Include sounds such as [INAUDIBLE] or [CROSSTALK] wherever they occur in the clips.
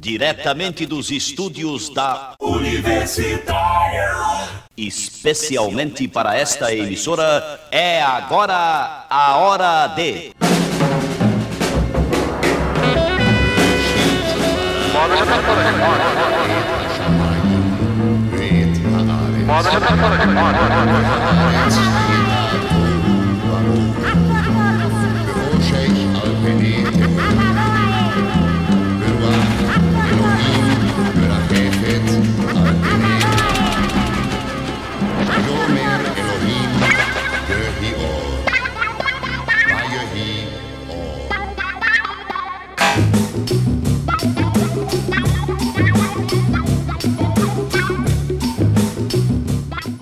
Diretamente dos estúdios da Universitária. Especialmente para esta emissora, é agora a hora de.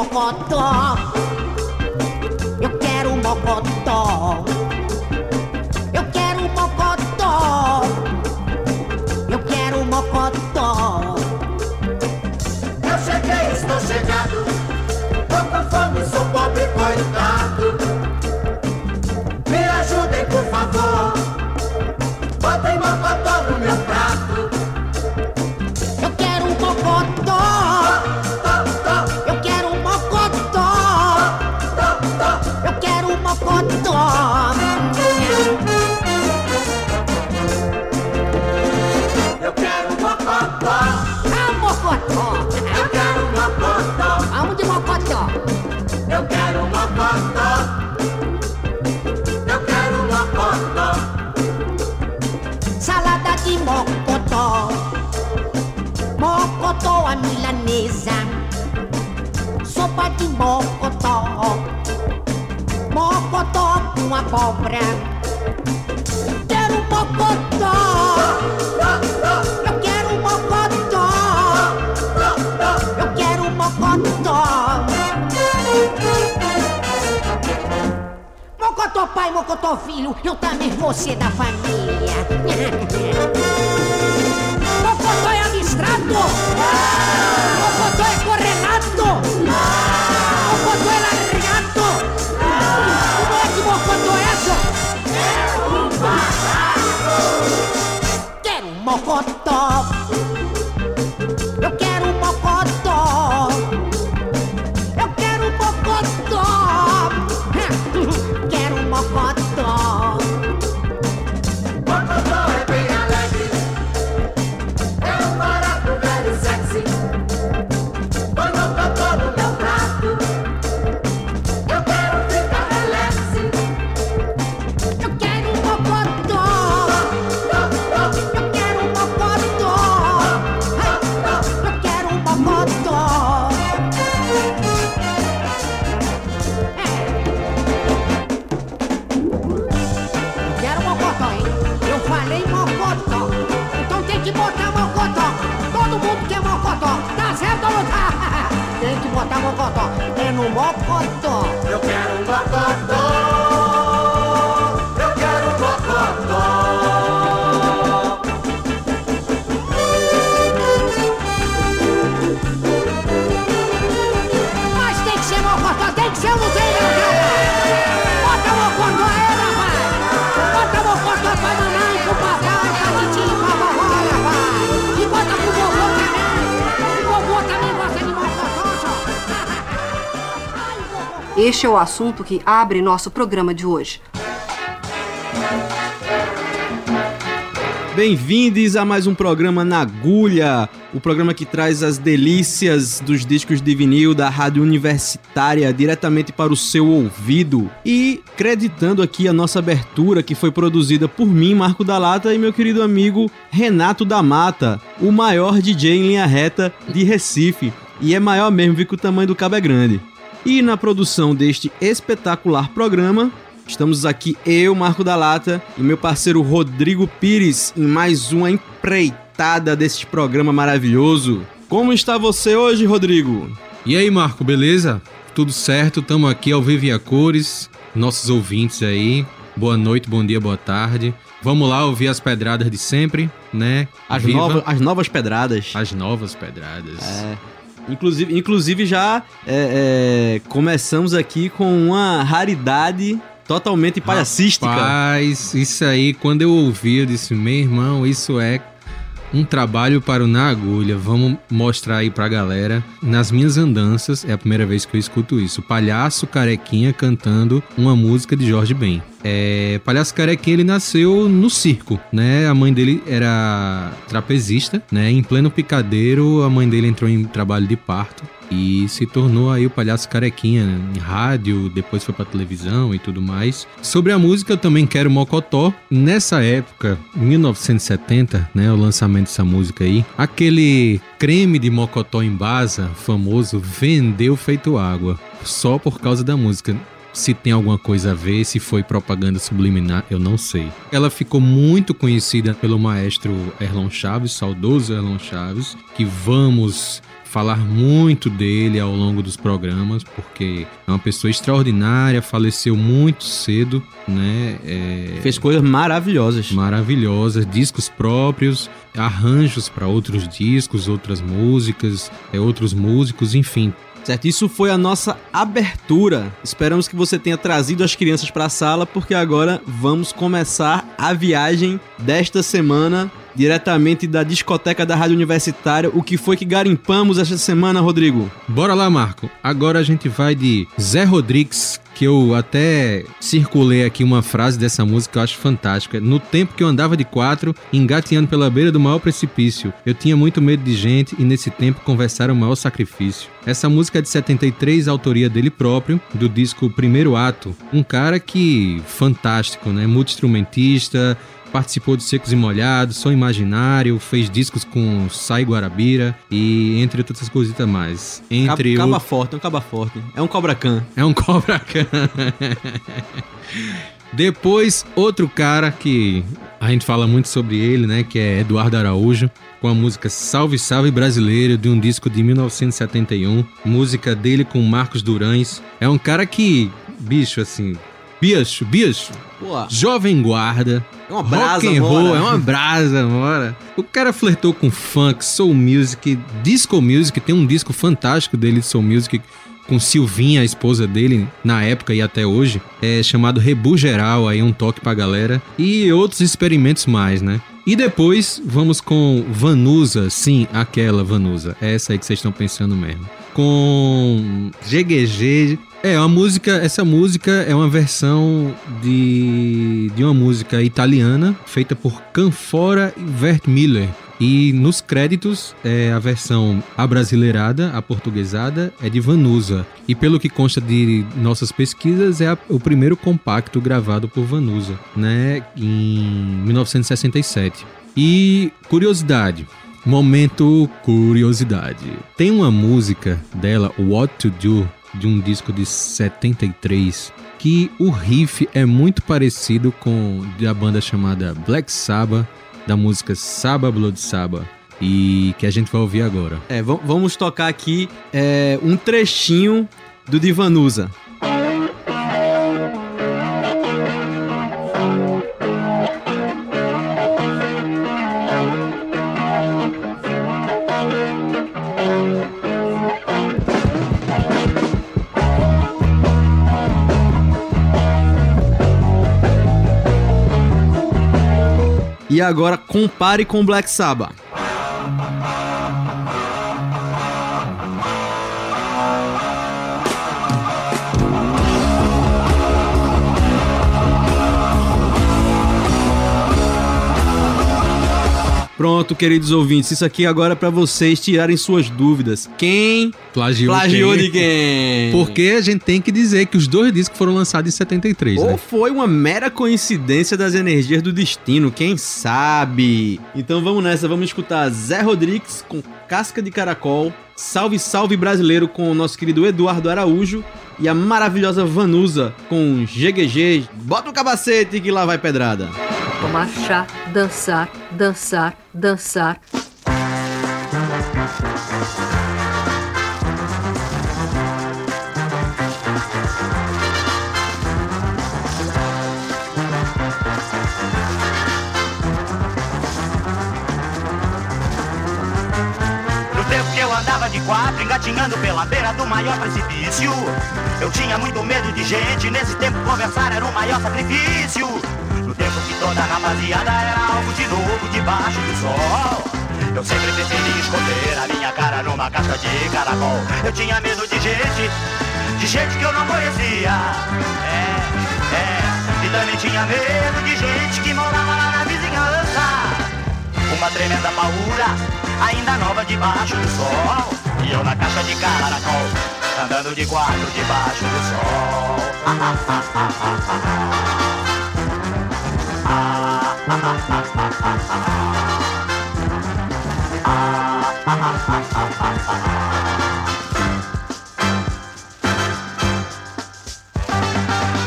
Mocotó! Eu quero Mocotó! Eu quero Mocotó! Eu quero Mocotó! Eu cheguei, estou chegado. Tô com fome, sou pobre, coitado. De mocotó! Mocotó com abóbora! Quero um mocotó! Eu quero um mocotó! Eu quero um mocotó! Mocotó pai, mocotó filho, eu também vou ser da família. [LAUGHS] Quero um mocotó! Eu Mocotó! É. Quero mocotó, hein? Eu falei mocotó! Então tem que botar mocotó! Todo mundo quer mocotó! Tá certo ou não tá? [LAUGHS] Tem que botar mocotó! É no mocotó! Este é o assunto que abre nosso programa de hoje. Bem-vindos a mais um programa na Agulha, o programa que traz as delícias dos discos de vinil da Rádio Universitária diretamente para o seu ouvido. E creditando aqui a nossa abertura que foi produzida por mim, Marco da Lata, e meu querido amigo Renato da Mata, o maior DJ em linha reta de Recife. E é maior mesmo, vi que o tamanho do cabo é grande. E na produção deste espetacular programa, estamos aqui eu, Marco da Lata, e meu parceiro Rodrigo Pires, em mais uma empreitada deste programa maravilhoso. Como está você hoje, Rodrigo? E aí, Marco, beleza? Tudo certo? Tamo aqui ao vivo e a cores. Nossos ouvintes aí. Boa noite, bom dia, boa tarde. Vamos lá ouvir as pedradas de sempre, né? As, Viva nova- as novas pedradas. as novas pedradas. É. Inclusive, inclusive já é, é, começamos aqui com uma raridade totalmente palhacística. Rapaz, isso aí, quando eu ouvi, eu disse, meu irmão, isso é um trabalho para o Na Agulha. Vamos mostrar aí pra galera. Nas minhas andanças, é a primeira vez que eu escuto isso. Palhaço Carequinha cantando uma música de Jorge Ben. É, Palhaço Carequinha, ele nasceu no circo, né? A mãe dele era trapezista, né? Em pleno picadeiro, a mãe dele entrou em trabalho de parto e se tornou aí o palhaço carequinha né? em rádio, depois foi pra televisão e tudo mais. Sobre a música eu também quero Mocotó. Nessa época, 1970, né, o lançamento dessa música aí, aquele creme de Mocotó em Baza, famoso, vendeu feito água, só por causa da música. Se tem alguma coisa a ver, se foi propaganda subliminar, eu não sei. Ela ficou muito conhecida pelo maestro Erlon Chaves, saudoso Erlon Chaves, que vamos falar muito dele ao longo dos programas, porque é uma pessoa extraordinária, faleceu muito cedo, né? É, Fez coisas maravilhosas. maravilhosas, discos próprios, arranjos para outros discos, outras músicas, é, outros músicos, enfim. Certo? Isso foi a nossa abertura. Esperamos que você tenha trazido as crianças para a sala, porque agora vamos começar a viagem desta semana diretamente da discoteca da Rádio Universitária. O que foi que garimpamos esta semana, Rodrigo? Bora lá, Marco. Agora a gente vai de Zé Rodrigues, que eu até circulei aqui uma frase dessa música que eu acho fantástica. No tempo que eu andava de quatro, engateando pela beira do maior precipício, eu tinha muito medo de gente e nesse tempo conversar é o maior sacrifício. Essa música é de 73, autoria dele próprio, do disco Primeiro Ato. Um cara que fantástico, né? Multi-instrumentista, participou de Secos e Molhados, Som Imaginário, fez discos com Sai Guarabira e entre outras coisitas mais. Entre Caba, o... caba forte, é um caba forte. É um cobra can. É um Cobra Khan. Depois, outro cara que a gente fala muito sobre ele, né? Que é Eduardo Araújo, com a música Salve Salve Brasileiro, de um disco de 1971. Música dele com Marcos Durães. É um cara que, bicho, assim. Bicho, bicho, Pô, jovem guarda, é uma brasa, rock and roll, mora. é uma brasa, mora. O cara flertou com funk, soul music, disco music, tem um disco fantástico dele de soul music com Silvinha, a esposa dele, na época e até hoje, é chamado Rebu Geral, aí um toque pra galera, e outros experimentos mais, né? E depois vamos com Vanusa, sim, aquela Vanusa, essa aí que vocês estão pensando mesmo. Com GGG, é uma música, essa música é uma versão de, de uma música italiana feita por Canfora e Vert Miller. E nos créditos, é, a versão abrasileirada, a portuguesada, é de Vanusa. E pelo que consta de nossas pesquisas, é a- o primeiro compacto gravado por Vanusa, né, em 1967. E curiosidade, momento curiosidade. Tem uma música dela, What to Do, de um disco de 73, que o riff é muito parecido com da banda chamada Black Sabbath, da música Saba Blood Saba, e que a gente vai ouvir agora. É, va- vamos tocar aqui é, um trechinho do Divanusa. E agora compare com Black Sabbath. Pronto, queridos ouvintes, isso aqui agora é pra vocês tirarem suas dúvidas. Quem Plagiou, plagiou quem? de quem? Porque a gente tem que dizer que os dois discos foram lançados em 73, Ou né? foi uma mera coincidência das energias do destino, quem sabe? Então vamos nessa, vamos escutar Zé Rodrigues com Casca de Caracol, Salve Salve Brasileiro com o nosso querido Eduardo Araújo e a maravilhosa Vanusa com GGG. Bota o capacete que lá vai pedrada. Vou marchar, dançar, dançar, dançar. Engatinhando pela beira do maior precipício. Eu tinha muito medo de gente, nesse tempo conversar era o maior sacrifício. No tempo que toda rapaziada era algo de novo debaixo do sol. Eu sempre preferi esconder a minha cara numa casca de caracol. Eu tinha medo de gente, de gente que eu não conhecia. É, é, e também tinha medo de gente que morava. Uma tremenda paura, ainda nova debaixo do sol. E eu na caixa de caracol, andando de quatro debaixo do sol.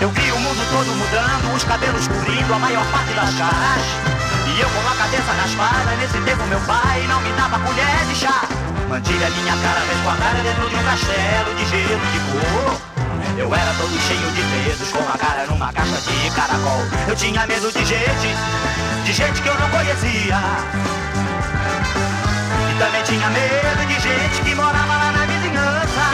Eu vi o mundo todo mudando, os cabelos cobrindo a maior parte das caras. E eu com a cabeça raspada, nesse tempo meu pai não me dava colher de chá. Mantive a minha cara resguardada dentro de um castelo de gelo de cor. Eu era todo cheio de dedos, com a cara numa caixa de caracol. Eu tinha medo de gente, de gente que eu não conhecia. E também tinha medo de gente que morava lá na vizinhança.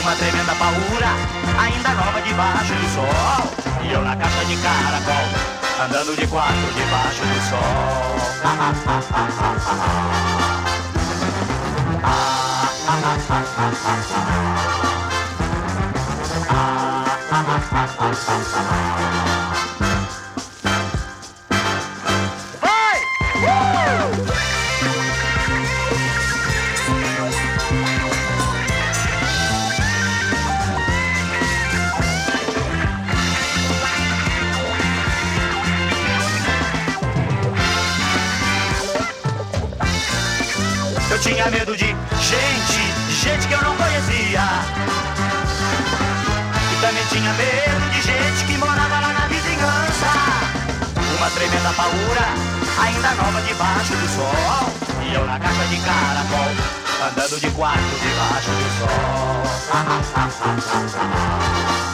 Uma tremenda paura, ainda nova debaixo do sol. E eu na caixa de caracol, andando de quatro debaixo do sol. Vai! [LAUGHS] gente que eu não conhecia. E também tinha medo de gente que morava lá na vizinhança. Uma tremenda paura, ainda nova debaixo do sol. E eu na caixa de caracol, andando de quatro debaixo do sol. [LAUGHS]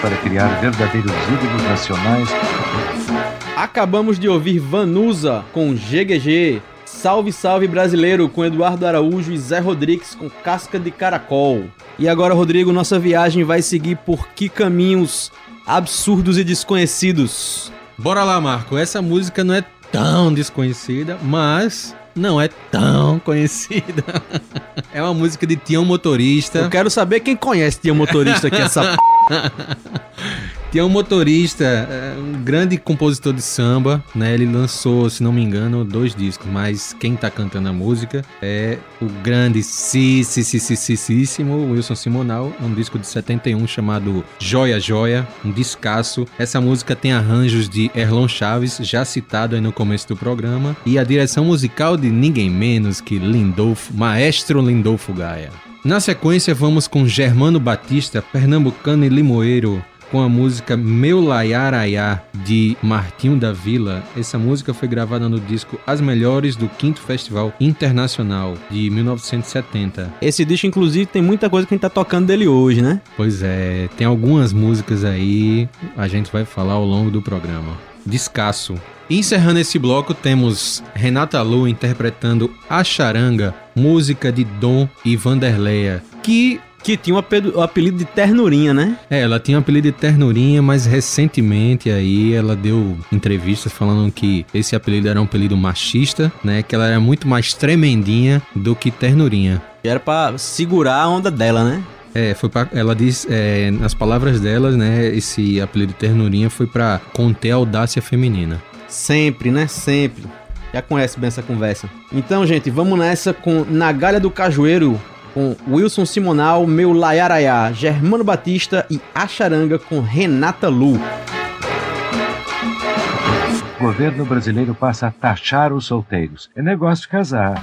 para criar verdadeiros ídolos nacionais. Acabamos de ouvir Vanusa com GGG. Salve, salve brasileiro com Eduardo Araújo e Zé Rodrigues com Casca de Caracol. E agora, Rodrigo, nossa viagem vai seguir por que caminhos absurdos e desconhecidos? Bora lá, Marco. Essa música não é tão desconhecida, mas não é tão conhecida. [LAUGHS] É uma música de Tião Motorista. Eu quero saber quem conhece Tião Motorista aqui, essa p... [LAUGHS] Tem um motorista, é, um grande compositor de samba, né? Ele lançou, se não me engano, dois discos, mas quem tá cantando a música é o grande Cissississississimo Wilson Simonal, um disco de 71 chamado Joia Joia, um descasso. Essa música tem arranjos de Erlon Chaves, já citado aí no começo do programa, e a direção musical de ninguém menos que Lindolfo, maestro Lindolfo Gaia. Na sequência, vamos com Germano Batista, pernambucano e limoeiro, com a música Meu Laiaraiá, de Martinho da Vila. Essa música foi gravada no disco As Melhores do 5 Festival Internacional, de 1970. Esse disco, inclusive, tem muita coisa que a gente tá tocando dele hoje, né? Pois é, tem algumas músicas aí, a gente vai falar ao longo do programa. Descasso. Encerrando esse bloco, temos Renata Lu interpretando A Charanga, música de Dom e Vanderleia, que que tinha o apelido, de Ternurinha, né? É, ela tinha o apelido de Ternurinha, mas recentemente aí ela deu entrevistas falando que esse apelido era um apelido machista, né? Que ela era muito mais tremendinha do que Ternurinha. E era pra segurar a onda dela, né? É, foi pra, ela diz, é, nas palavras delas, né, esse apelido Ternurinha foi pra conter a audácia feminina. Sempre, né? Sempre. Já conhece bem essa conversa. Então, gente, vamos nessa com Nagalha do Cajueiro, com Wilson Simonal, Meu Laiaraiá, Germano Batista e Acharanga com Renata Lu. O governo brasileiro passa a taxar os solteiros. É negócio casar.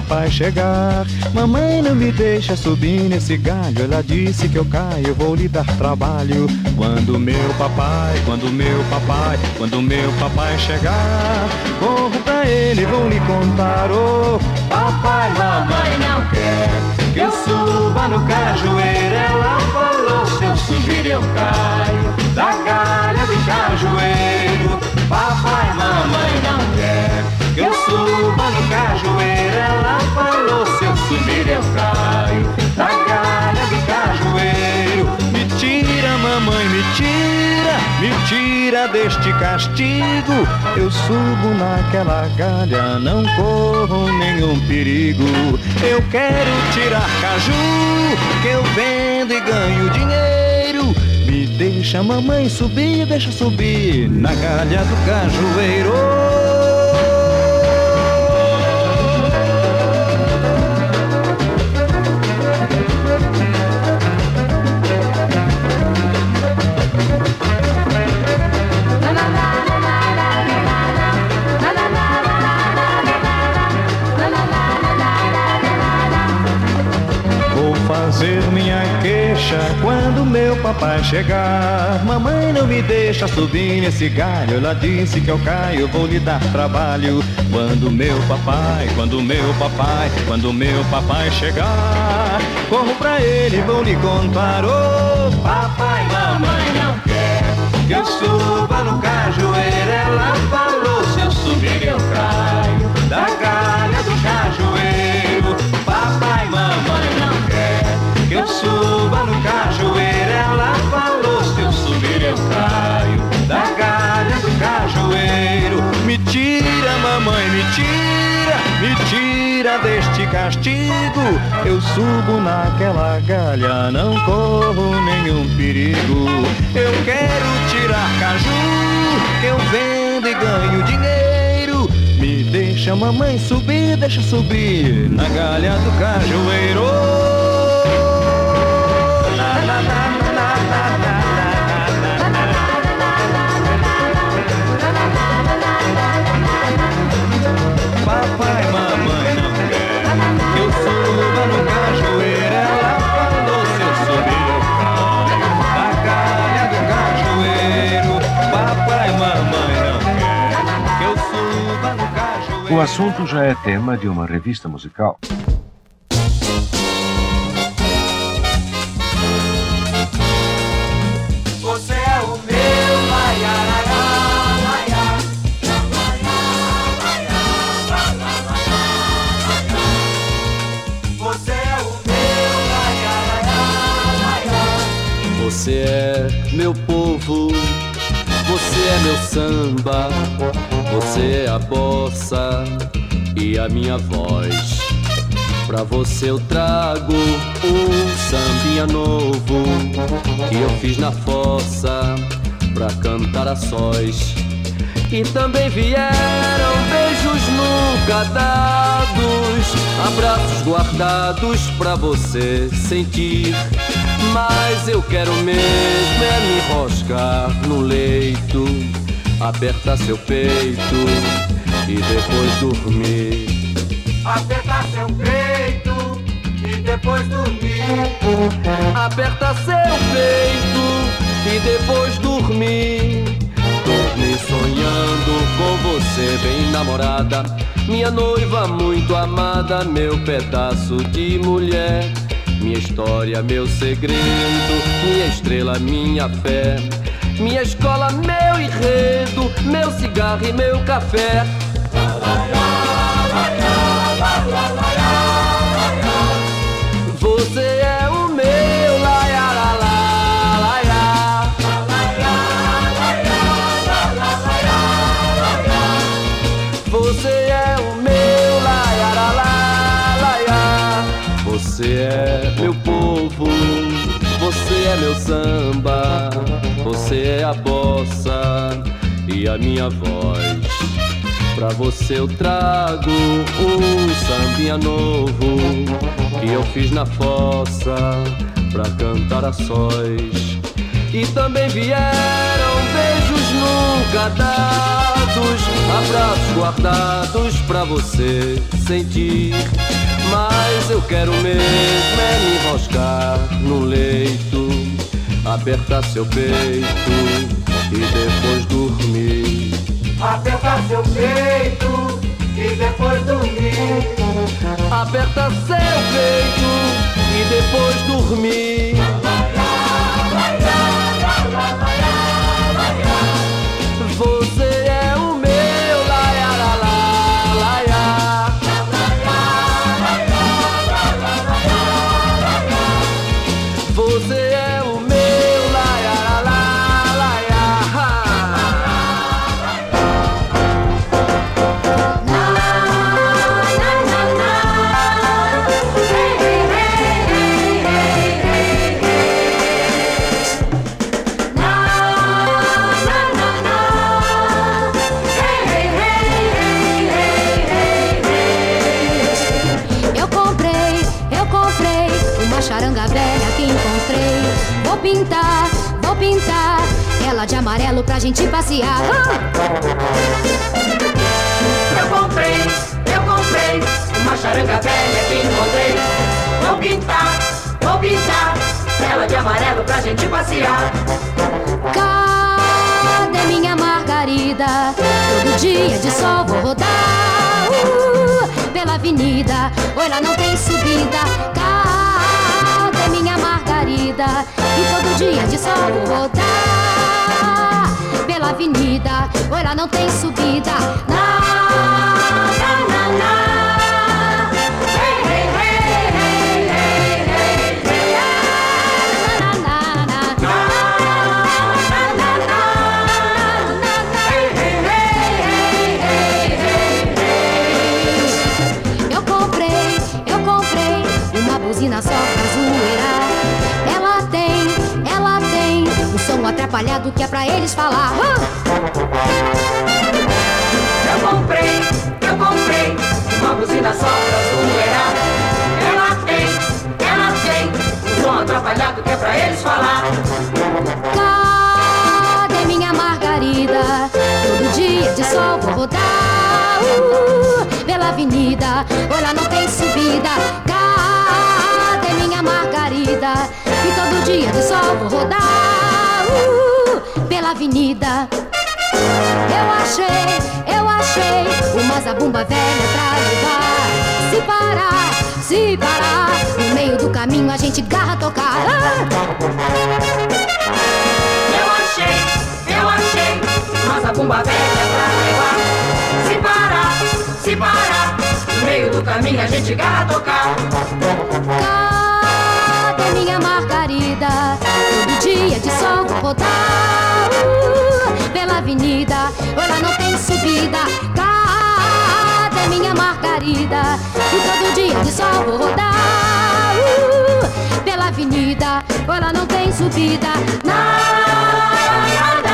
Papai chegar. Mamãe não me deixa subir nesse galho. Ela disse que eu caio, vou lhe dar trabalho. Quando meu papai, quando meu papai, quando meu papai chegar, corro pra ele, vou lhe contar. Oh, papai, mamãe não quer que eu suba no cajueiro. Ela falou: se eu subir eu caio da galha do cajueiro. Papai, mamãe não quer que eu suba no cajueiro. Ela deste castigo. Eu subo naquela galha, não corro nenhum perigo. Eu quero tirar caju, que eu vendo e ganho dinheiro. Me deixa, mamãe, subir, deixa subir na galha do cajueiro. Queixa quando meu papai chegar. Mamãe não me deixa subir nesse galho. Ela disse que eu caio, vou lhe dar trabalho. Quando meu papai, quando meu papai, quando meu papai chegar, corro pra ele, vou lhe contar. Oh, papai, mamãe não quer que eu suba no cajueiro. Ela falou: se eu subir eu caio da galha do cajueiro. Eu suba no cajueiro. Ela falou: se eu subir eu caio da galha do cajueiro. Me tira, mamãe, me tira, me tira deste castigo. Eu subo naquela galha, não corro nenhum perigo. Eu quero tirar caju, eu vendo e ganho dinheiro. Me deixa, mamãe, subir, deixa subir na galha do cajueiro. Assunto já é tema de uma revista musical. Você eu trago um sambinha novo que eu fiz na fossa pra cantar a sós. E também vieram beijos nunca dados, abraços guardados pra você sentir. Mas eu quero mesmo é me enroscar no leito, apertar seu peito e depois dormir. Apertar seu peito depois dormir. Aperta seu peito e depois dormir. Dormir sonhando com você, bem namorada. Minha noiva muito amada, meu pedaço de mulher. Minha história, meu segredo, minha estrela, minha fé. Minha escola, meu enredo, meu cigarro e meu café. Você samba, você é a bossa e a minha voz. Pra você eu trago um sambinha novo que eu fiz na fossa pra cantar a sós. E também vieram beijos nunca dados, abraços guardados pra você sentir. Mas eu quero mesmo é me enroscar no leito, apertar seu peito e depois dormir. Apertar seu peito e depois dormir. Aperta seu peito e depois dormir. Pintar, vou pintar ela de amarelo pra gente passear. Eu comprei, eu comprei uma charanga velha que encontrei. Vou pintar, vou pintar ela de amarelo pra gente passear. Cadê minha margarida? Todo dia de sol vou rodar uh, pela avenida. Oi, lá não tem subida. Cadê margarida? E todo dia de sol vou rodar pela avenida. Lá não tem subida. Na, na, atrapalhado que é pra eles falar. Eu comprei, eu comprei uma buzina só pra zoeira. Ela tem, ela tem um som atrapalhado que é pra eles falar. Cadê minha margarida? Todo dia de sol vou rodar uh, pela avenida. Olha, não tem subida. Cadê minha margarida? E todo dia de sol vou rodar avenida. Eu achei, eu achei uma zabumba velha pra levar. Se parar, se parar, no meio do caminho a gente garra tocar. Ah! Eu achei, eu achei uma zabumba velha pra levar. Se parar, se parar, no meio do caminho a gente garra tocar. Rodar pela avenida. Ela não tem subida. Cadê minha margarida? E todo dia de sol vou rodar pela avenida. Ela não tem subida. Nada,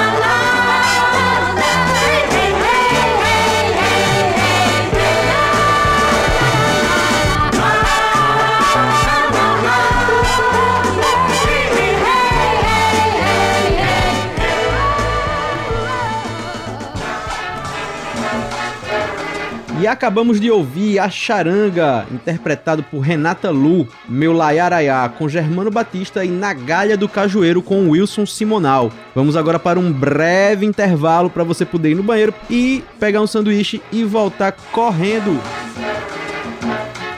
E acabamos de ouvir a Charanga, interpretado por Renata Lu, Meu Laiaraiá, com Germano Batista e Nagalha do Cajueiro com Wilson Simonal. Vamos agora para um breve intervalo para você poder ir no banheiro e pegar um sanduíche e voltar correndo.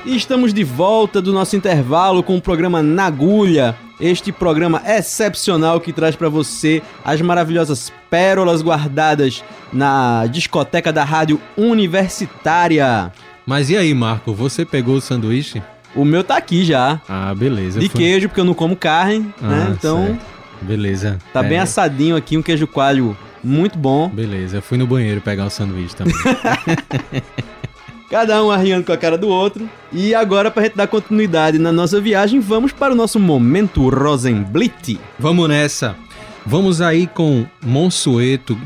Estamos de volta do nosso intervalo com o programa Nagulha, este programa excepcional que traz para você as maravilhosas pérolas guardadas na discoteca da rádio universitária. Mas e aí, Marco, você pegou o sanduíche? O meu tá aqui já. Ah, beleza. De Foi- queijo, porque eu não como carne, né? Ah, Então certo. Beleza. tá bem É, assadinho aqui, um queijo coalho muito bom. Beleza, eu fui no banheiro pegar o sanduíche também. [LAUGHS] Cada um arriando com a cara do outro. E agora, pra gente dar continuidade na nossa viagem, vamos para o nosso momento Rosenblit. Vamos nessa. Vamos aí com Monsueto,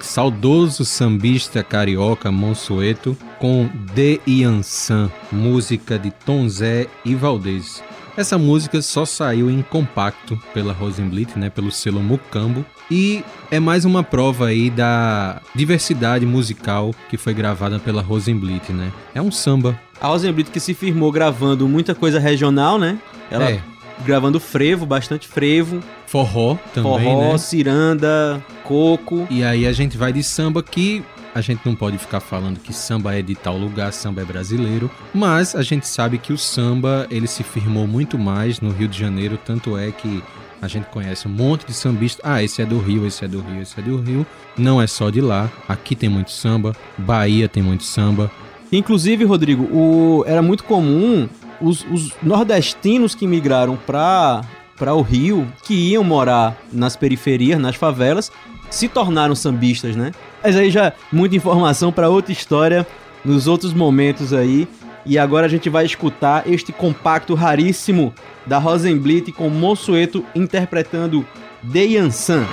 saudoso sambista carioca Monsueto, com De Iansan, música de Tom Zé e Valdez. Essa música só saiu em compacto pela Rosenblit, né, pelo selo Mucambo, e é mais uma prova aí da diversidade musical que foi gravada pela Rosenblit, né? É um samba. A Rosenblit que se firmou gravando muita coisa regional, né? Ela É. gravando frevo, bastante frevo. Forró também, forró, né? ciranda, coco. E aí a gente vai de samba que a gente não pode ficar falando que samba é de tal lugar, samba é brasileiro, mas a gente sabe que o samba ele se firmou muito mais no Rio de Janeiro, tanto é que a gente conhece um monte de sambistas. Ah, esse é do Rio, esse é do Rio, esse é do Rio. Não é só de lá. Aqui tem muito samba, Bahia tem muito samba. Inclusive, Rodrigo, o- era muito comum os, os nordestinos que migraram para para o Rio, que iam morar nas periferias, nas favelas, se tornaram sambistas, né? Mas aí já muita informação para outra história nos outros momentos aí. E agora a gente vai escutar este compacto raríssimo da Rosenblit com Monsueto interpretando De Yansan.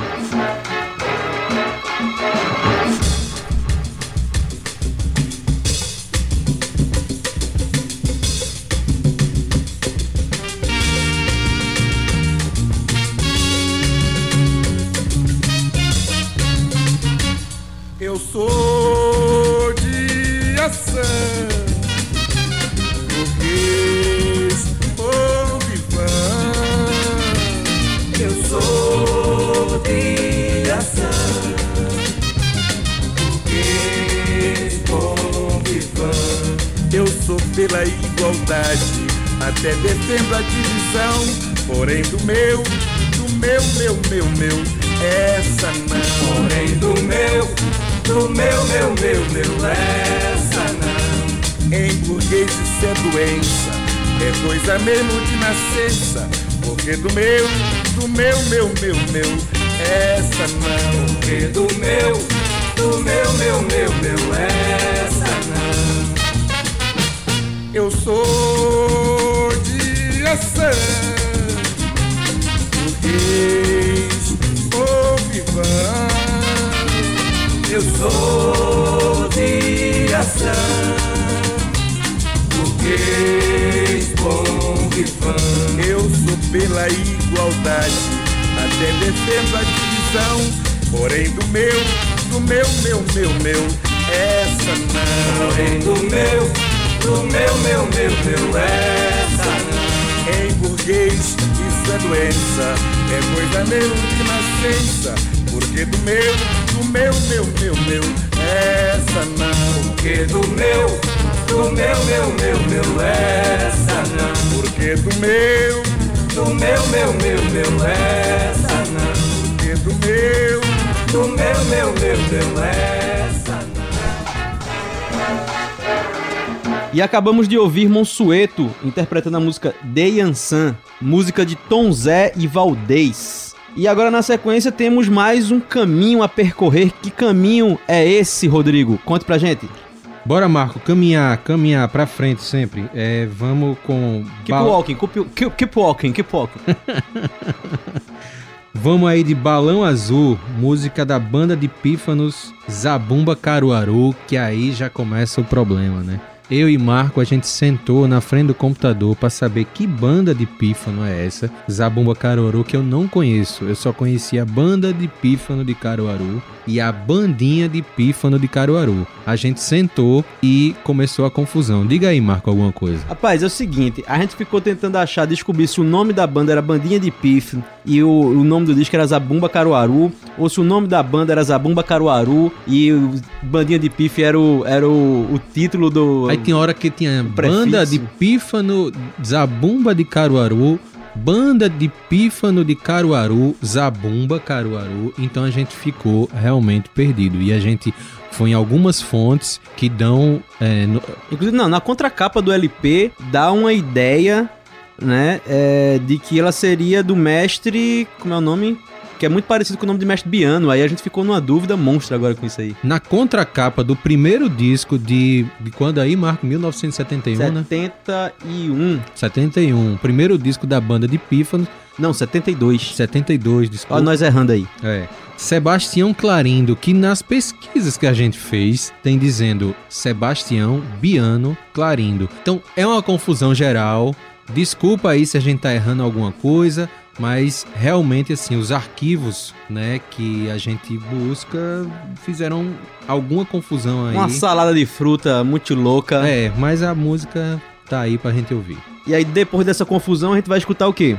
Meu, meu, meu, meu, essa não. Em burguês isso é doença, é coisa mesmo de nascença. Porque do meu, do meu, meu, meu, meu, essa não. Porque do meu, do meu, meu, meu, meu, essa não. Eu sou de ação, burguês ou vivã. Eu sou de ação, burguês ou vivã. Eu sou pela igualdade, até defendo a divisão. Porém do meu, do meu, meu, meu, meu, essa não. Porém do meu, do meu, meu, meu, meu, essa não. Em burguês isso é doença, é coisa mesmo de nascença. Porque do meu, meu, meu, meu, meu, essa não. Porque do meu, do meu, meu, meu, meu, essa não. Porque do meu, do meu, meu, meu, meu, essa não. Porque do meu, do meu, meu, meu, meu, essa não. E acabamos de ouvir Monsueto interpretando a música De Yansan, música de Tom Zé e Valdez. E agora na sequência temos mais um caminho a percorrer. Que caminho é esse, Rodrigo? Conte pra gente. Bora, Marco, caminhar, caminhar pra frente sempre. É, vamos com. Keep walking, keep, keep walking, keep walking. [LAUGHS] Vamos aí de Balão Azul, música da banda de pífanos Zabumba Caruaru, que aí já começa o problema, né? Eu e Marco, a gente sentou na frente do computador pra saber que banda de pífano é essa, Zabumba Caruaru, que eu não conheço. Eu só conhecia a banda de pífano de Caruaru e a bandinha de pífano de Caruaru. A gente sentou e começou a confusão. Diga aí, Marco, alguma coisa. Rapaz, é o seguinte, a gente ficou tentando achar, descobrir se o nome da banda era Bandinha de Pif e o, o nome do disco era Zabumba Caruaru, ou se o nome da banda era Zabumba Caruaru e o Bandinha de Pif era o, era o, o título do... Aí tinha hora que tinha banda de pífano Zabumba de Caruaru, banda de pífano de Caruaru, Zabumba Caruaru. Então a gente ficou realmente perdido. E a gente foi em algumas fontes que dão. é, no- Inclusive, não, na contracapa do LP dá uma ideia, né, é, de que ela seria do mestre, como é o nome? Que é muito parecido com o nome de mestre Biano. Aí a gente ficou numa dúvida monstra agora com isso aí. na contracapa do primeiro disco de. De quando aí, Marco? 1971, né? 71. 71. Primeiro disco da banda de pífanos. Não, 72. 72, desculpa. Olha nós errando aí. É. Sebastião Clarindo, que nas pesquisas que a gente fez, tem dizendo Sebastião Biano Clarindo. Então é uma confusão geral. Desculpa aí se a gente tá errando alguma coisa, mas realmente assim, os arquivos, né, que a gente busca fizeram alguma confusão aí. Uma salada de fruta muito louca. É, mas a música tá aí pra gente ouvir. E aí depois dessa confusão a gente vai escutar o quê?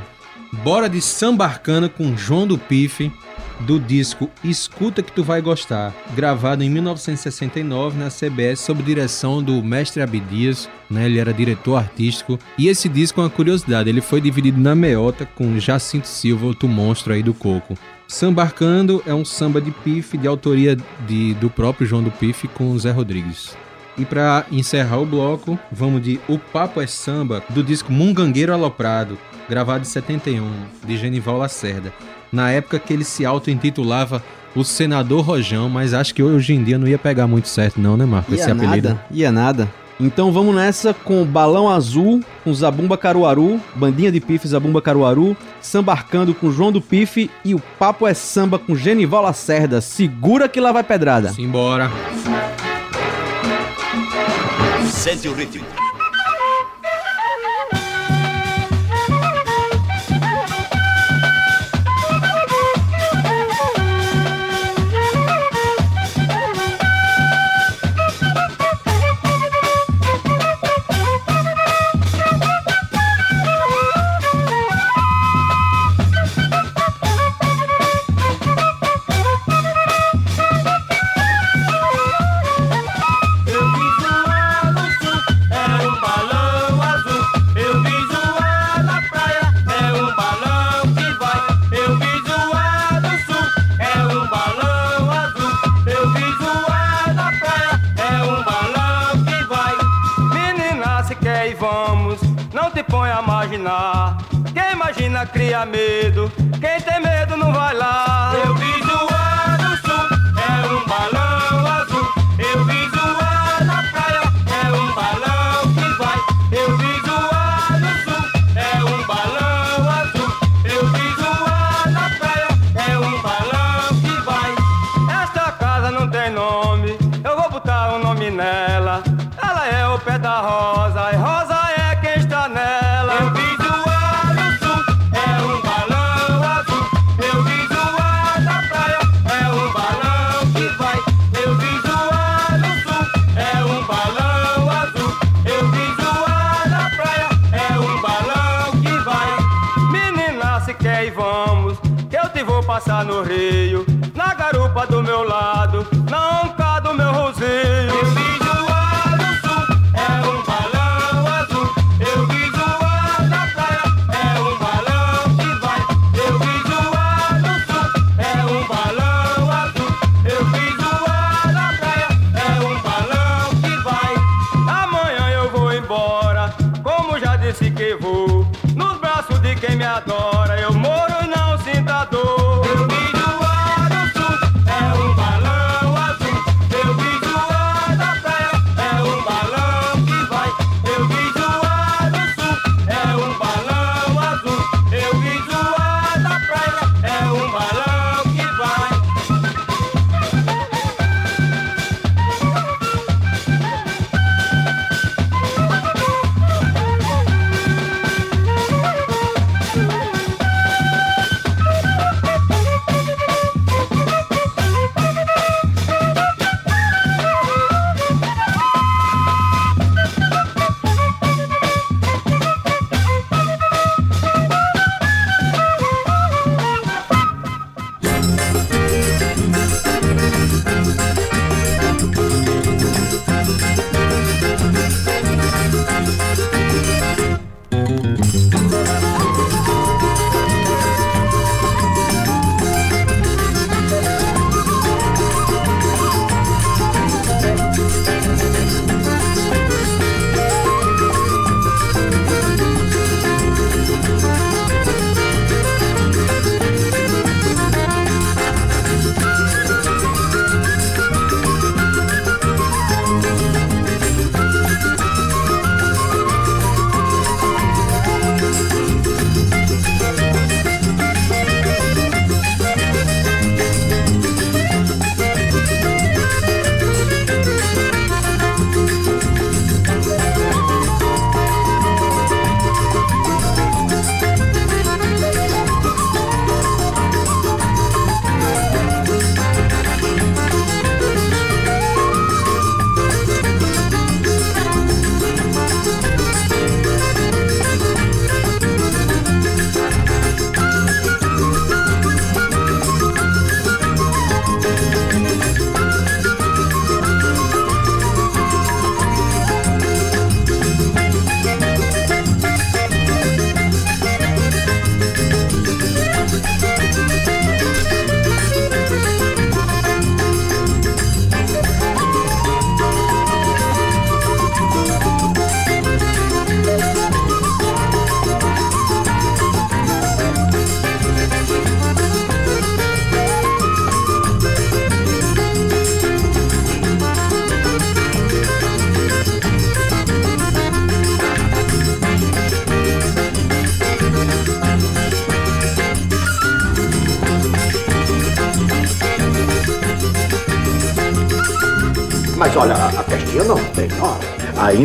Bora de Sambarcana com João do Pife, do disco Escuta que tu vai gostar, gravado em 1969 na CBS sob direção do mestre Abdias, né? Ele era diretor artístico. E esse disco é uma curiosidade, ele foi dividido na meota com Jacinto Silva, outro monstro aí do coco. Sambarcando é um samba de pife de autoria de, do próprio João do Pife com Zé Rodrigues. E pra encerrar o bloco, vamos de O Papo é Samba, do disco Mungangueiro Aloprado, gravado em 71, de Genival Lacerda. Na época que ele se auto-intitulava o Senador Rojão, mas acho que hoje em dia não ia pegar muito certo não, né, Marco? Esse ia apelido. nada, ia nada. Então vamos nessa com Balão Azul, com Zabumba Caruaru, Bandinha de Pife Zabumba Caruaru, Sambarcando com João do Pife e o Papo é Samba com Genival Lacerda. Segura que lá vai pedrada. Simbora. Sente o ritmo.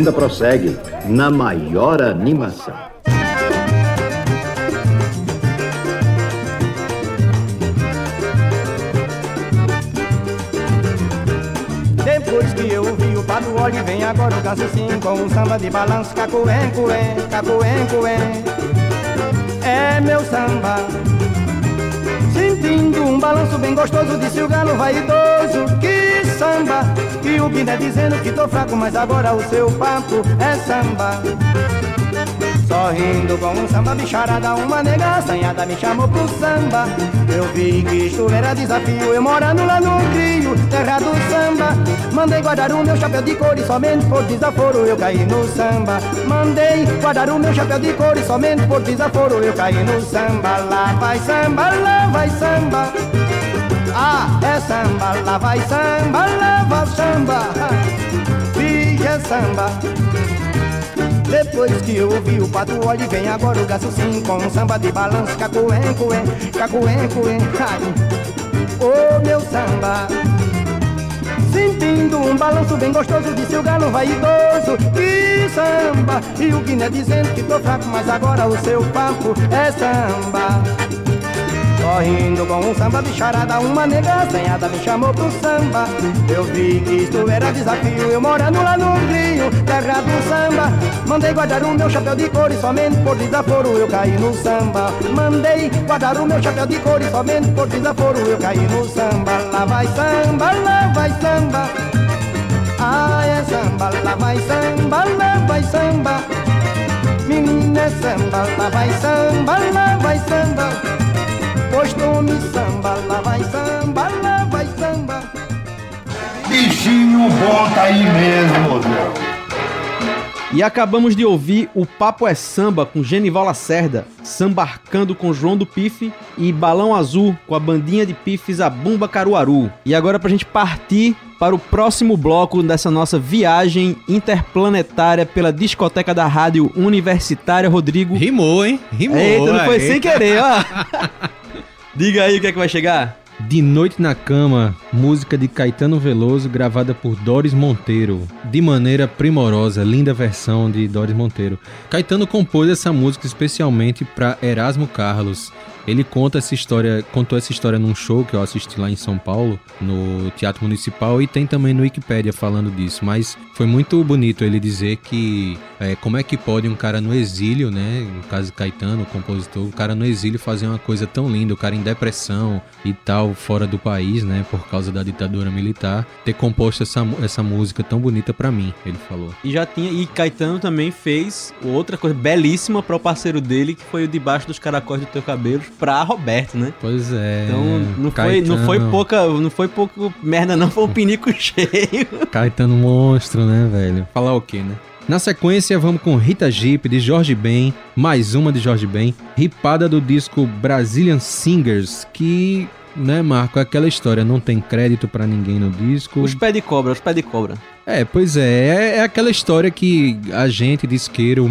Ainda prossegue na maior animação. Depois que eu ouvi o Padre Olho, vem agora o sim com um samba de balanço, cacuém, cuém, cacuém, cuém. É meu samba. Sentindo um balanço bem gostoso, disse o galo vaidoso. Que samba! O Guiné dizendo que tô fraco, mas agora o seu papo é samba. Sorrindo com um samba bicharada, uma nega assanhada me chamou pro samba. Eu vi que isto era desafio, eu morando lá no Rio, terra do samba. Mandei guardar o meu chapéu de couro e somente por desaforo eu caí no samba. Mandei guardar o meu chapéu de couro e somente por desaforo eu caí no samba. Lá vai samba, lá vai samba. Ah, é samba, lá vai samba, lá vai samba. Fique é samba. Depois que eu ouvi o pato olhe, vem agora o gato sim com um samba de balanço, cacuém, cuém, cacuém, cuém, ai. Ô meu samba, sentindo um balanço bem gostoso, disse o galo vaidoso, que samba, e o Guiné dizendo que tô fraco, mas agora o seu papo é samba. Sorrindo com um samba bicharada, uma nega assanhada me chamou pro samba. Eu vi que isto era desafio, eu morando lá no Rio, terra do samba. Mandei guardar o meu chapéu de couro e somente por desaforo eu caí no samba. Mandei guardar o meu chapéu de couro e somente por desaforo eu caí no samba. Lá vai samba, lá vai samba. Ah, é samba, lá vai samba, lá vai samba. Menina é samba, lá vai samba, lá vai samba. Pois tome samba, lá vai samba, lá vai samba. Bichinho bom tá aí mesmo, Deus. E acabamos de ouvir o Papo é Samba com Genival Lacerda, sambarcando com João do Pife e Balão Azul com a bandinha de pifes a Bumba Caruaru. E agora pra gente partir para o próximo bloco dessa nossa viagem interplanetária pela discoteca da rádio universitária, Rodrigo. Rimou, hein? Rimou. Eita, não foi aí. sem querer, ó. [LAUGHS] Diga aí o que é que vai chegar. De Noite na Cama, música de Caetano Veloso, gravada por Doris Monteiro. De maneira primorosa, linda versão de Doris Monteiro. Caetano compôs essa música especialmente para Erasmo Carlos. Ele conta essa história, contou essa história num show que eu assisti lá em São Paulo, no Teatro Municipal, e tem também no Wikipédia falando disso. Mas foi muito bonito ele dizer que é, como é que pode um cara no exílio, né? No caso de Caetano, o compositor, o cara no exílio fazer uma coisa tão linda, o cara em depressão e tal, fora do país, né? Por causa da ditadura militar, ter composto essa, essa música tão bonita pra mim, ele falou. E já tinha. E Caetano também fez outra coisa belíssima para o parceiro dele, que foi o Debaixo dos Caracóis do Teu Cabelo, pra Roberto, né? Pois é. Então não foi, não foi pouca. Não foi pouco merda, não, foi um pinico [LAUGHS] cheio. Caetano monstro, né, velho? Falar o quê, né? Na sequência, vamos com Rita Jeep, de Jorge Ben, mais uma de Jorge Ben, ripada do disco Brazilian Singers, que, né, Marco, é aquela história, não tem crédito pra ninguém no disco. Os pés de cobra, os pés de cobra. É, pois é, é, é aquela história que a gente, disqueiro,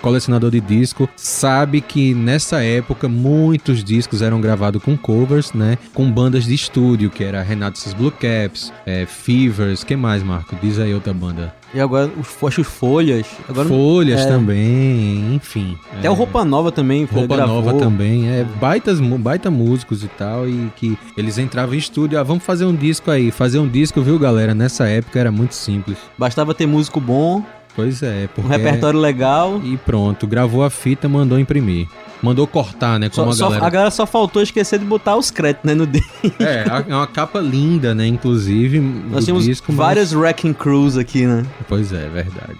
colecionador de disco, sabe que nessa época muitos discos eram gravados com covers, né? Com bandas de estúdio, que era Renatos Blue Caps, é, Fevers, que mais, Marco? Diz aí outra banda. E agora os, acho os Folhas. Agora, Folhas é, também, enfim. Até é, o Roupa Nova também. Roupa gravou. Nova também, é baitas, baita músicos e tal, e que eles entravam em estúdio, ah, vamos fazer um disco aí, fazer um disco, viu, galera? Nessa época era muito simples. Bastava ter músico bom, Pois é, um porque... repertório legal. E pronto, gravou a fita, mandou imprimir. Mandou cortar, né, como Só, a só- galera... a galera só faltou esquecer de botar os créditos, né, no [LAUGHS] disco. É, é uma capa linda, né, inclusive, Nós tínhamos disco, mas- várias Wrecking Crews aqui, né? Pois é, verdade.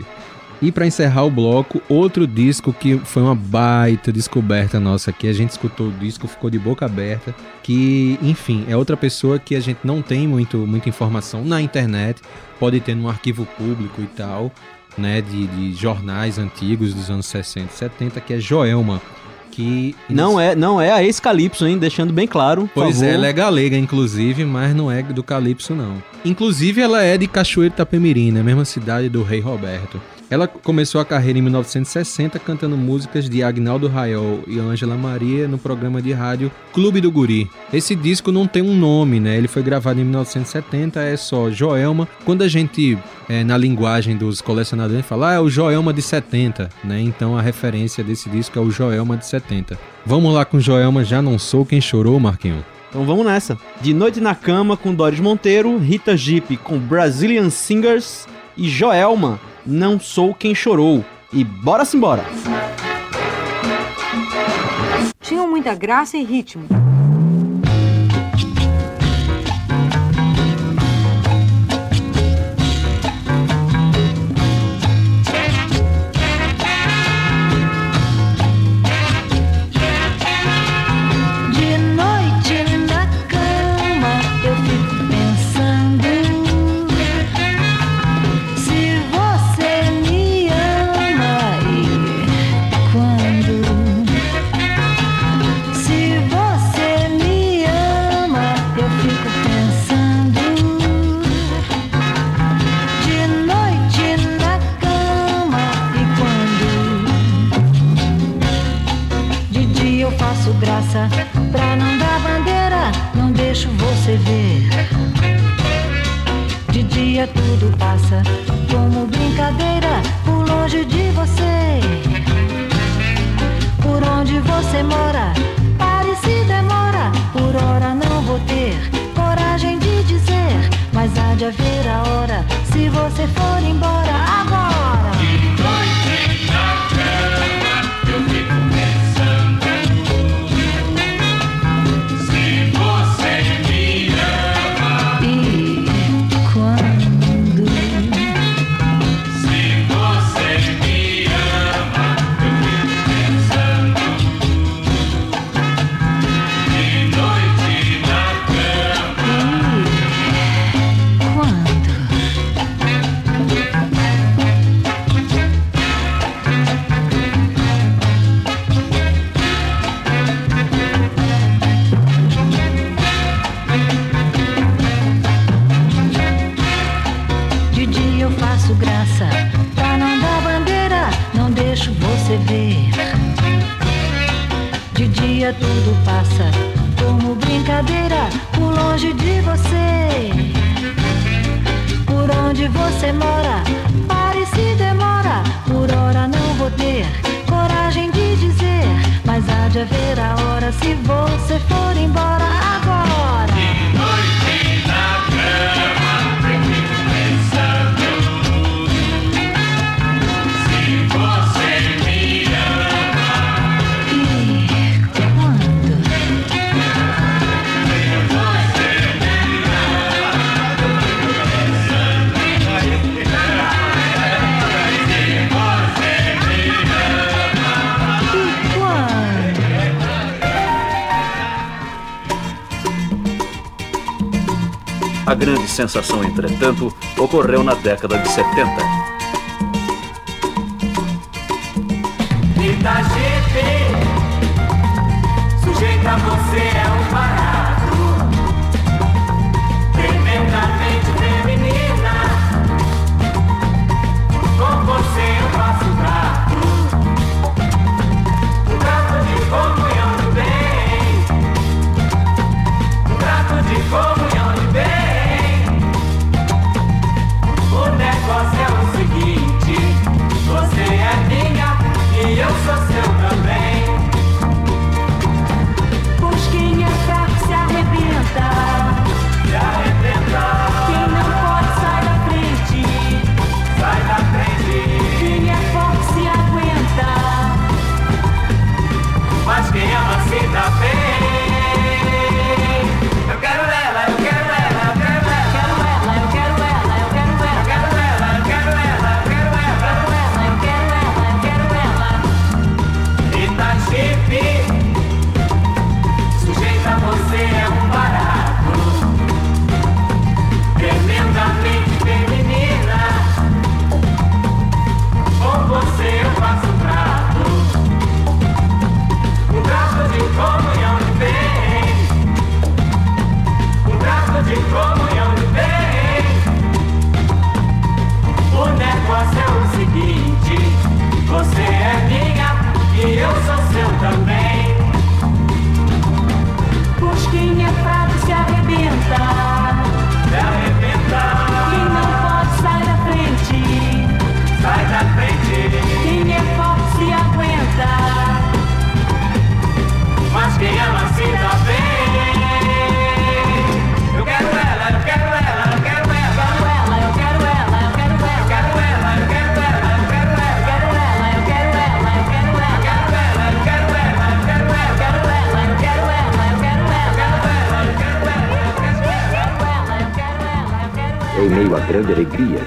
E pra encerrar o bloco, outro disco que foi uma baita descoberta nossa aqui. A gente escutou o disco, ficou de boca aberta. Que, enfim, é outra pessoa que a gente não tem muito, muita informação na internet. Pode ter num arquivo público e tal, né? De, de jornais antigos dos anos 60 e 70, que é Joelma. Que Não é, não é a ex-Calypso, hein? Deixando bem claro. Pois favor. é, ela é galega, inclusive, mas não é do Calypso, não. Inclusive, ela é de Cachoeiro Itapemirim, na mesma cidade do Rei Roberto. Ela começou a carreira em 1960 cantando músicas de Agnaldo Raiol e Ângela Maria no programa de rádio Clube do Guri. Esse disco não tem um nome, né? Ele foi gravado em 1970, é só Joelma. Quando a gente, é, na linguagem dos colecionadores, fala, ah, é o Joelma de 70, né? Então a referência desse disco é o Joelma de 70. Vamos lá com Joelma, Já Não Sou Quem Chorou, Marquinho. Então vamos nessa. De Noite na Cama com Doris Monteiro, Rita Jeep com Brazilian Singers e Joelma, Não Sou Quem Chorou. E bora-se embora! Tinham muita graça e ritmo. Onde você mora, pare se demora. Por hora não vou ter coragem de dizer, mas há de haver a hora se você for embora grande sensação, entretanto, ocorreu na década de 70. Rita GP, sujeita você é um barato,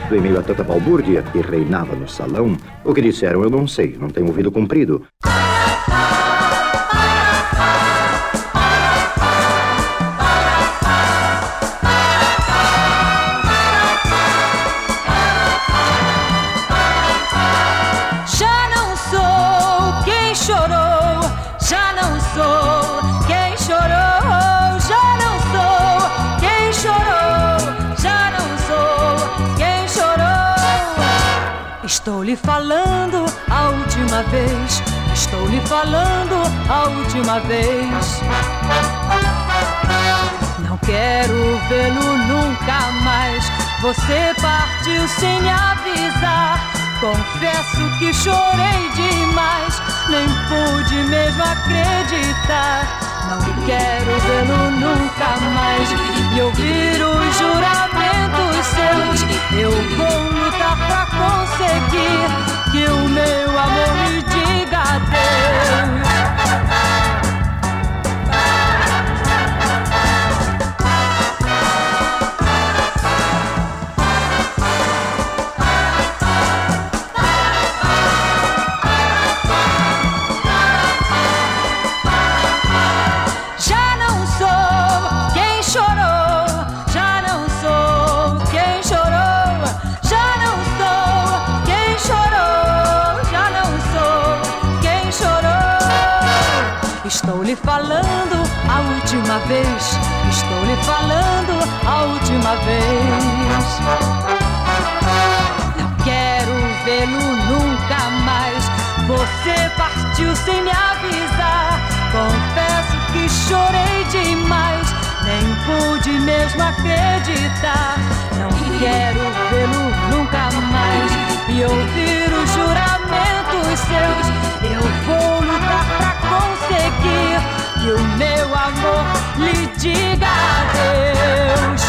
do e-mail a tanta balbúrdia que reinava no salão. O que disseram eu não sei, não tenho ouvido comprido. Falando a última vez. Não quero vê-lo nunca mais. Você partiu sem avisar. Confesso que chorei demais, nem pude mesmo acreditar. Não quero vê-lo nunca mais e ouvir os juramentos seus. Eu vou lutar pra conseguir que o meu amor me diga adeus. Já vez, estou lhe falando a última vez. Não quero vê-lo nunca mais. Você partiu sem me avisar. Confesso que chorei demais, nem pude mesmo acreditar. Não quero vê-lo nunca mais e ouvir os juramentos seus. Eu vou que o meu amor lhe diga adeus.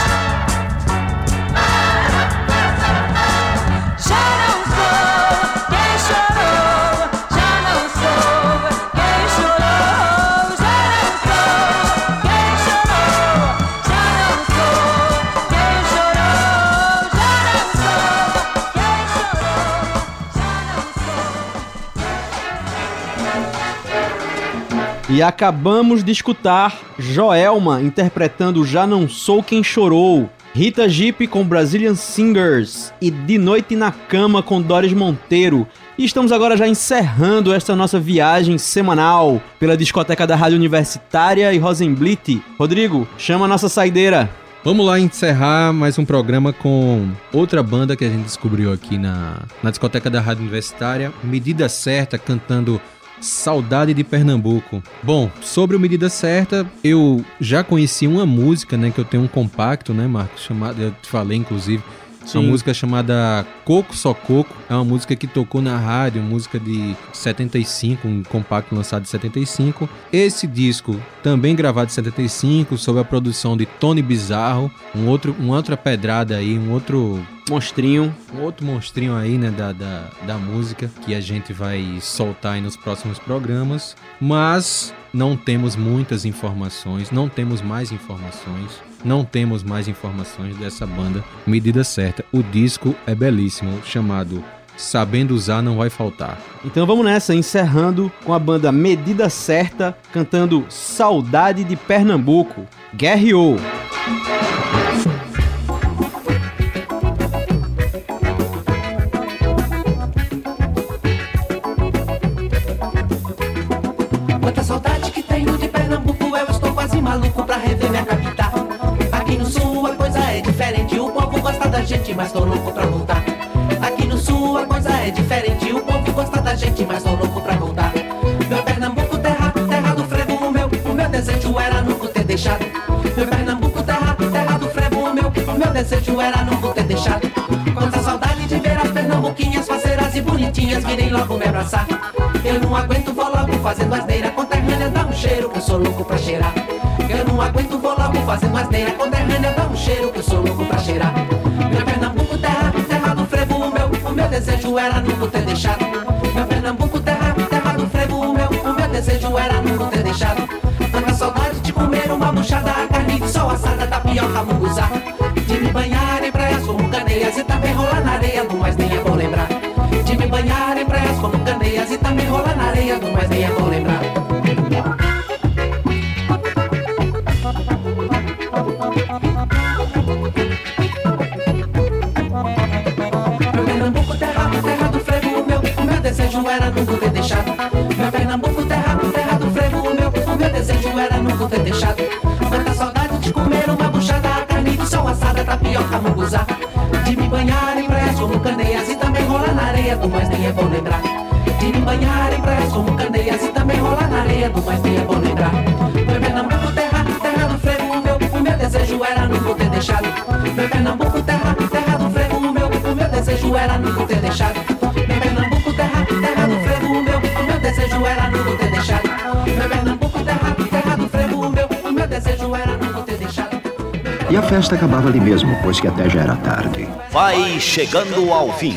E acabamos de escutar Joelma interpretando Já Não Sou Quem Chorou, Rita Jeep com Brazilian Singers e De Noite na Cama com Doris Monteiro. E estamos agora já encerrando esta nossa viagem semanal pela discoteca da Rádio Universitária e Rosenblit. Rodrigo, chama a nossa saideira. Vamos lá encerrar mais um programa com outra banda que a gente descobriu aqui na, na discoteca da Rádio Universitária, Medida Certa, cantando Saudade de Pernambuco. Bom, sobre o Medida Certa, eu já conheci uma música, né, que eu tenho um compacto, né, Marcos, chamado, eu te falei inclusive, uma Sim. música chamada Coco Só Coco. É uma música que tocou na rádio, música de 75, um compacto lançado em 75. Esse disco, também gravado em 75, sob a produção de Tony Bizarro, um outro, uma outra pedrada aí, um outro monstrinho, um outro monstrinho aí, né, da, da, da música que a gente vai soltar aí nos próximos programas. Mas não temos muitas informações, não temos mais informações, não temos mais informações dessa banda Medida Certa. O disco é belíssimo, chamado Sabendo Usar Não Vai Faltar. Então vamos nessa, encerrando com a banda Medida Certa cantando Saudade de Pernambuco. Guerreou! Gente, mas tô louco pra voltar. Aqui no sul a coisa é diferente, o povo gosta da gente, mas tô louco pra voltar. Meu Pernambuco, terra, terra do frevo, o meu, o meu desejo era nunca ter deixado. Meu Pernambuco, terra, terra do frevo, o meu, o meu desejo era nunca ter deixado. Quanta saudade de ver as pernambuquinhas faceiras e bonitinhas virem logo me abraçar. Eu não aguento, vou logo fazendo asneira, conterrânea dá um cheiro que eu sou louco pra cheirar. Eu não aguento, vou logo fazendo asneira, conterrânea dá um cheiro que eu sou louco pra cheirar. Desejo era nunca ter deixado. Meu Pernambuco, terra, terra do frevo, o meu, o meu desejo era nunca ter deixado. Tanta saudade de comer uma buchada, carne de sol assada, tapioca, munguzá. De me banhar em praias como Caneia, candeias e também rolar na areia, do mais nem é bom lembrar. De me banhar em praias como candeias e também rolar na areia, do mais nem é bom lembrar. Do mais nem é bom lembrar. De me banhar em praias como candeias e também rolar na areia, do mais nem é bom lembrar. Meu Pernambuco, terra, terra do frevo, o meu, o meu desejo era nunca ter deixado. Meu Pernambuco, terra, terra do frevo, o meu, o meu desejo era nunca ter deixado. Meu Pernambuco, terra, terra do frevo, o meu, o meu desejo era nunca ter deixado. Meu Pernambuco, terra, terra do frevo, o meu, o meu desejo era nunca ter deixado. E a festa acabava ali mesmo, pois que até já era tarde. Vai chegando ao fim.